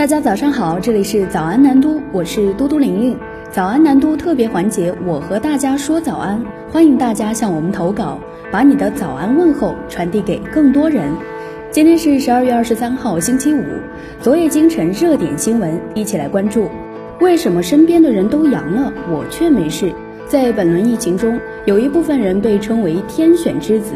大家早上好，这里是早安南都，我是嘟嘟玲玲。早安南都特别环节，我和大家说早安，欢迎大家向我们投稿，把你的早安问候传递给更多人。今天是十二月二十三号，星期五。昨夜今晨热点新闻，一起来关注：为什么身边的人都阳了，我却没事？在本轮疫情中，有一部分人被称为天选之子，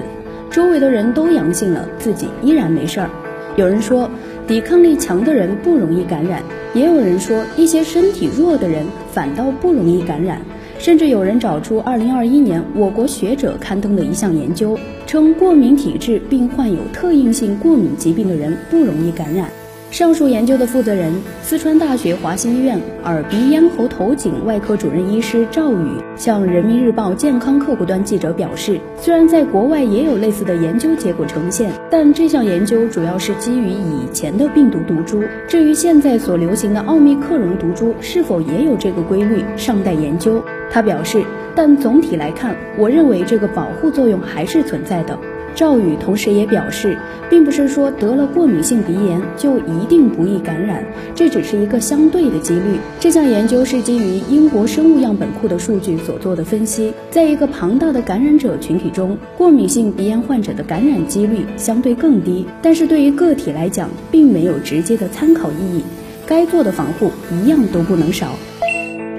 周围的人都阳性了，自己依然没事儿。有人说。抵抗力强的人不容易感染，也有人说一些身体弱的人反倒不容易感染，甚至有人找出2021年我国学者刊登的一项研究，称过敏体质并患有特应性过敏疾病的人不容易感染。上述研究的负责人，四川大学华西医院耳鼻咽喉头颈外科主任医师赵宇向人民日报健康客户端记者表示，虽然在国外也有类似的研究结果呈现，但这项研究主要是基于以前的病毒毒株。至于现在所流行的奥密克戎毒株是否也有这个规律，尚待研究。他表示，但总体来看，我认为这个保护作用还是存在的。赵宇同时也表示，并不是说得了过敏性鼻炎就一定不易感染，这只是一个相对的几率。这项研究是基于英国生物样本库的数据所做的分析，在一个庞大的感染者群体中，过敏性鼻炎患者的感染几率相对更低，但是对于个体来讲，并没有直接的参考意义。该做的防护一样都不能少。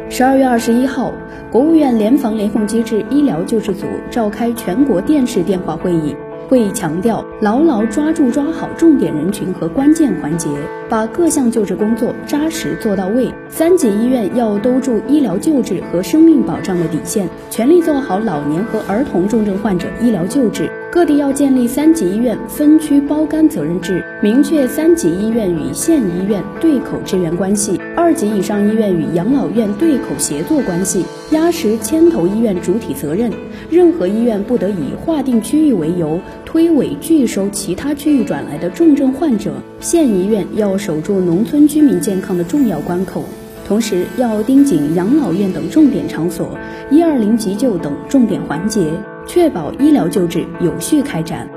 十二月二十一号。国务院联防联控机制医疗救治组召开全国电视电话会议，会议强调牢牢抓住抓好重点人群和关键环节，把各项救治工作扎实做到位。三级医院要兜住医疗救治和生命保障的底线，全力做好老年和儿童重症患者医疗救治。各地要建立三级医院分区包干责任制，明确三级医院与县医院对口支援关系，二级以上医院与养老院对口协作关系，压实牵头医院主体责任。任何医院不得以划定区域为由推诿拒收其他区域转来的重症患者。县医院要守住农村居民健康的重要关口，同时要盯紧养老院等重点场所、一二零急救等重点环节。确保医疗救治有序开展。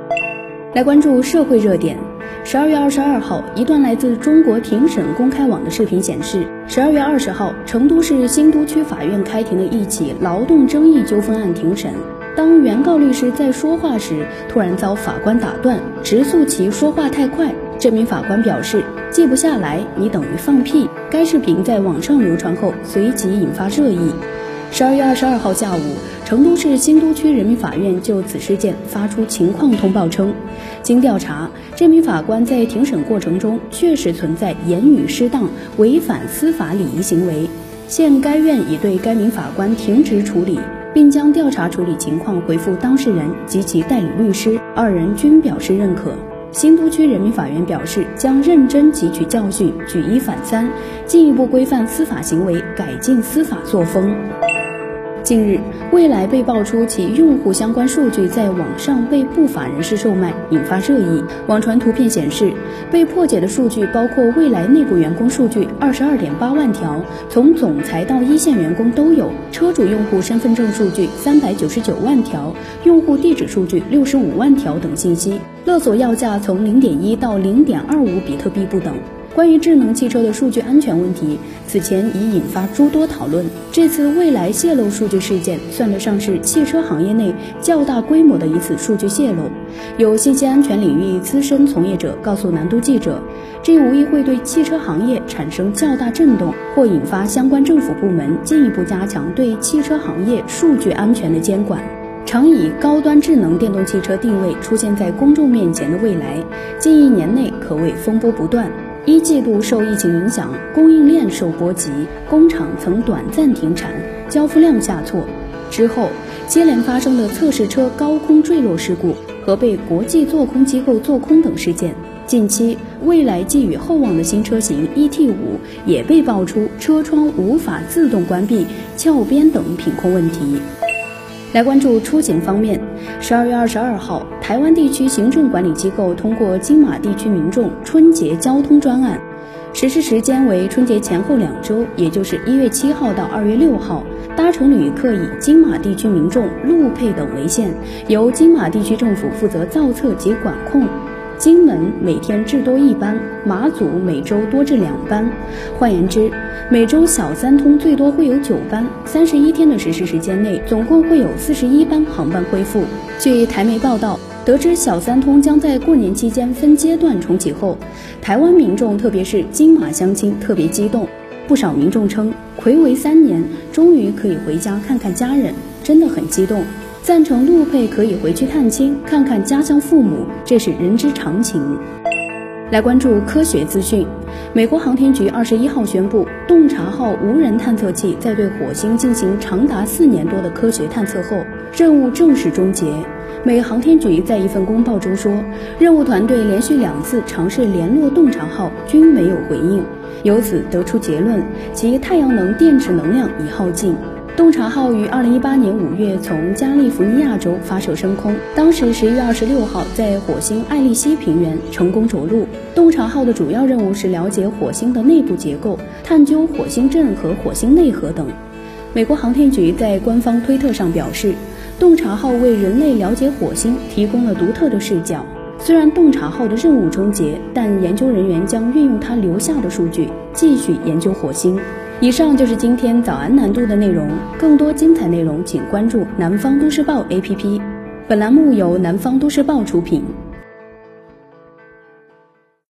来关注社会热点。十二月二十二号，一段来自中国庭审公开网的视频显示，十二月二十号，成都市新都区法院开庭的一起劳动争议纠纷案庭审。当原告律师在说话时，突然遭法官打断，直诉其说话太快。这名法官表示记不下来，你等于放屁。该视频在网上流传后，随即引发热议。十二月二十二号下午。成都市新都区人民法院就此事件发出情况通报称，经调查，这名法官在庭审过程中确实存在言语失当、违反司法礼仪行为，现该院已对该名法官停职处理，并将调查处理情况回复当事人及其代理律师，二人均表示认可。新都区人民法院表示，将认真汲取教训，举一反三，进一步规范司法行为，改进司法作风。近日，蔚来被爆出其用户相关数据在网上被不法人士售卖，引发热议。网传图片显示，被破解的数据包括蔚来内部员工数据二十二点八万条，从总裁到一线员工都有；车主用户身份证数据三百九十九万条，用户地址数据六十五万条等信息。勒索要价从零点一到零点二五比特币不等。关于智能汽车的数据安全问题，此前已引发诸多讨论。这次蔚来泄露数据事件，算得上是汽车行业内较大规模的一次数据泄露。有信息安全领域资深从业者告诉南都记者，这无疑会对汽车行业产生较大震动，或引发相关政府部门进一步加强对汽车行业数据安全的监管。常以高端智能电动汽车定位出现在公众面前的蔚来，近一年内可谓风波不断。一季度受疫情影响，供应链受波及，工厂曾短暂停产，交付量下挫。之后接连发生的测试车高空坠落事故和被国际做空机构做空等事件。近期，未来寄予厚望的新车型 ET 五也被爆出车窗无法自动关闭、翘边等品控问题。来关注出行方面，十二月二十二号，台湾地区行政管理机构通过金马地区民众春节交通专案，实施时间为春节前后两周，也就是一月七号到二月六号。搭乘旅客以金马地区民众路配等为限，由金马地区政府负责造册及管控。金门每天至多一班，马祖每周多至两班。换言之，每周小三通最多会有九班，三十一天的实施时间内，总共会有四十一班航班恢复。据台媒报道，得知小三通将在过年期间分阶段重启后，台湾民众特别是金马乡亲特别激动。不少民众称，暌违三年，终于可以回家看看家人，真的很激动。赞成陆配可以回去探亲，看看家乡父母，这是人之常情。来关注科学资讯，美国航天局二十一号宣布，洞察号无人探测器在对火星进行长达四年多的科学探测后，任务正式终结。美航天局在一份公报中说，任务团队连续两次尝试联络洞察号，均没有回应。由此得出结论，其太阳能电池能量已耗尽。洞察号于二零一八年五月从加利福尼亚州发射升空，当时十一月二十六号在火星艾利西平原成功着陆。洞察号的主要任务是了解火星的内部结构，探究火星阵和火星内核等。美国航天局在官方推特上表示，洞察号为人类了解火星提供了独特的视角。虽然洞察号的任务终结，但研究人员将运用它留下的数据继续研究火星。以上就是今天早安南都的内容，更多精彩内容请关注南方都市报 APP。本栏目由南方都市报出品。